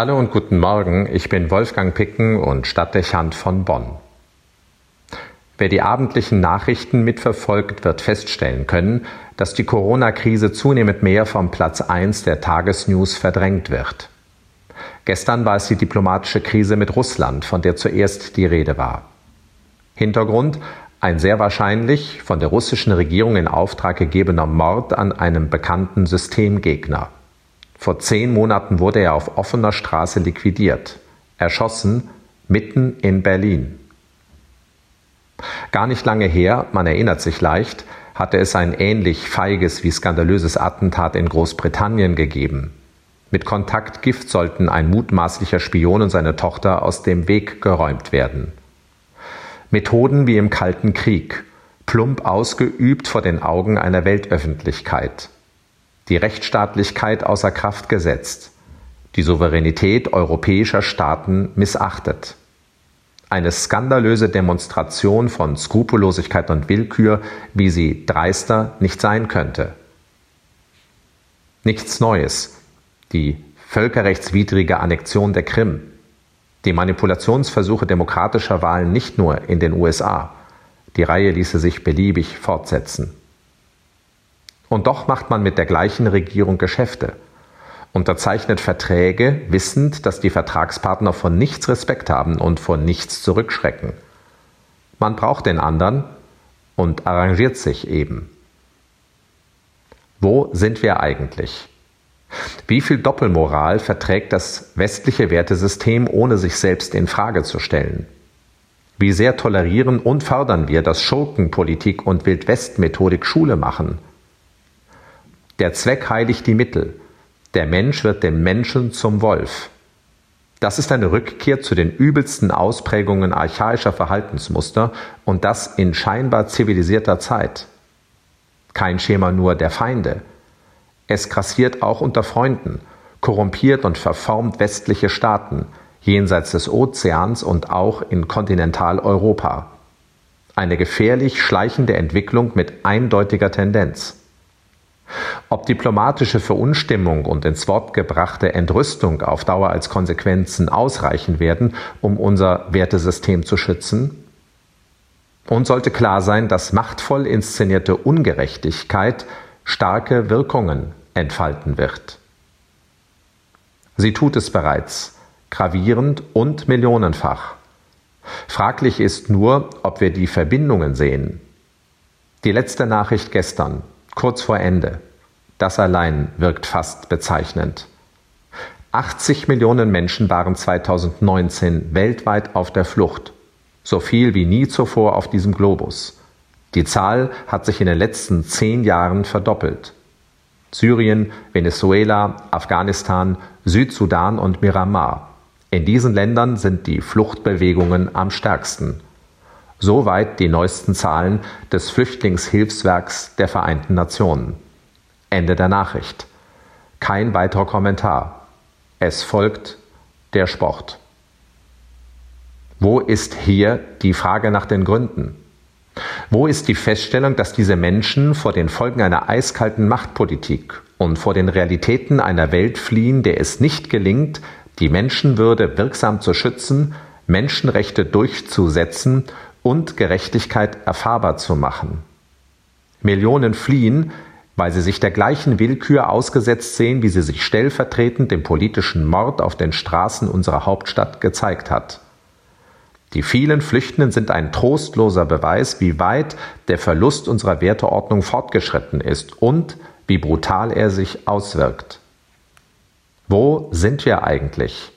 Hallo und guten Morgen, ich bin Wolfgang Picken und Stadtdechant von Bonn. Wer die abendlichen Nachrichten mitverfolgt, wird feststellen können, dass die Corona-Krise zunehmend mehr vom Platz 1 der Tagesnews verdrängt wird. Gestern war es die diplomatische Krise mit Russland, von der zuerst die Rede war. Hintergrund ein sehr wahrscheinlich von der russischen Regierung in Auftrag gegebener Mord an einem bekannten Systemgegner. Vor zehn Monaten wurde er auf offener Straße liquidiert, erschossen, mitten in Berlin. Gar nicht lange her, man erinnert sich leicht, hatte es ein ähnlich feiges wie skandalöses Attentat in Großbritannien gegeben. Mit Kontaktgift sollten ein mutmaßlicher Spion und seine Tochter aus dem Weg geräumt werden. Methoden wie im Kalten Krieg, plump ausgeübt vor den Augen einer Weltöffentlichkeit. Die Rechtsstaatlichkeit außer Kraft gesetzt, die Souveränität europäischer Staaten missachtet eine skandalöse Demonstration von Skrupellosigkeit und Willkür, wie sie dreister nicht sein könnte. Nichts Neues. Die völkerrechtswidrige Annexion der Krim, die Manipulationsversuche demokratischer Wahlen nicht nur in den USA, die Reihe ließe sich beliebig fortsetzen. Und doch macht man mit der gleichen Regierung Geschäfte unterzeichnet Verträge, wissend, dass die Vertragspartner von nichts Respekt haben und von nichts zurückschrecken. Man braucht den anderen und arrangiert sich eben. Wo sind wir eigentlich? Wie viel Doppelmoral verträgt das westliche Wertesystem, ohne sich selbst in Frage zu stellen? Wie sehr tolerieren und fördern wir, dass Schurkenpolitik und Wildwest-Methodik Schule machen? Der Zweck heiligt die Mittel. Der Mensch wird dem Menschen zum Wolf. Das ist eine Rückkehr zu den übelsten Ausprägungen archaischer Verhaltensmuster und das in scheinbar zivilisierter Zeit. Kein Schema nur der Feinde. Es grassiert auch unter Freunden, korrumpiert und verformt westliche Staaten, jenseits des Ozeans und auch in Kontinentaleuropa. Eine gefährlich schleichende Entwicklung mit eindeutiger Tendenz. Ob diplomatische Verunstimmung und ins Wort gebrachte Entrüstung auf Dauer als Konsequenzen ausreichen werden, um unser Wertesystem zu schützen? Und sollte klar sein, dass machtvoll inszenierte Ungerechtigkeit starke Wirkungen entfalten wird. Sie tut es bereits, gravierend und millionenfach. Fraglich ist nur, ob wir die Verbindungen sehen. Die letzte Nachricht gestern, kurz vor Ende. Das allein wirkt fast bezeichnend. 80 Millionen Menschen waren 2019 weltweit auf der Flucht, so viel wie nie zuvor auf diesem Globus. Die Zahl hat sich in den letzten zehn Jahren verdoppelt. Syrien, Venezuela, Afghanistan, Südsudan und Myanmar. In diesen Ländern sind die Fluchtbewegungen am stärksten. Soweit die neuesten Zahlen des Flüchtlingshilfswerks der Vereinten Nationen. Ende der Nachricht. Kein weiterer Kommentar. Es folgt der Sport. Wo ist hier die Frage nach den Gründen? Wo ist die Feststellung, dass diese Menschen vor den Folgen einer eiskalten Machtpolitik und vor den Realitäten einer Welt fliehen, der es nicht gelingt, die Menschenwürde wirksam zu schützen, Menschenrechte durchzusetzen und Gerechtigkeit erfahrbar zu machen. Millionen fliehen, weil sie sich der gleichen Willkür ausgesetzt sehen, wie sie sich stellvertretend dem politischen Mord auf den Straßen unserer Hauptstadt gezeigt hat. Die vielen Flüchtenden sind ein trostloser Beweis, wie weit der Verlust unserer Werteordnung fortgeschritten ist und wie brutal er sich auswirkt. Wo sind wir eigentlich?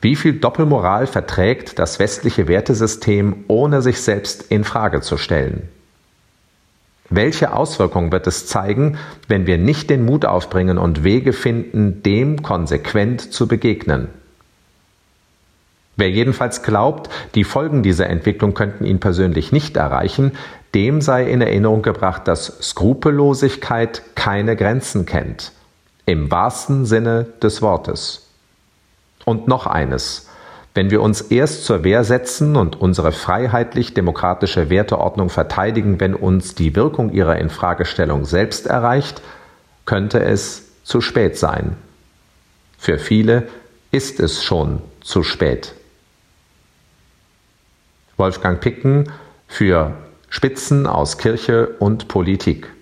Wie viel Doppelmoral verträgt das westliche Wertesystem, ohne sich selbst in Frage zu stellen? Welche Auswirkungen wird es zeigen, wenn wir nicht den Mut aufbringen und Wege finden, dem konsequent zu begegnen? Wer jedenfalls glaubt, die Folgen dieser Entwicklung könnten ihn persönlich nicht erreichen, dem sei in Erinnerung gebracht, dass Skrupellosigkeit keine Grenzen kennt, im wahrsten Sinne des Wortes. Und noch eines. Wenn wir uns erst zur Wehr setzen und unsere freiheitlich-demokratische Werteordnung verteidigen, wenn uns die Wirkung ihrer Infragestellung selbst erreicht, könnte es zu spät sein. Für viele ist es schon zu spät. Wolfgang Picken für Spitzen aus Kirche und Politik.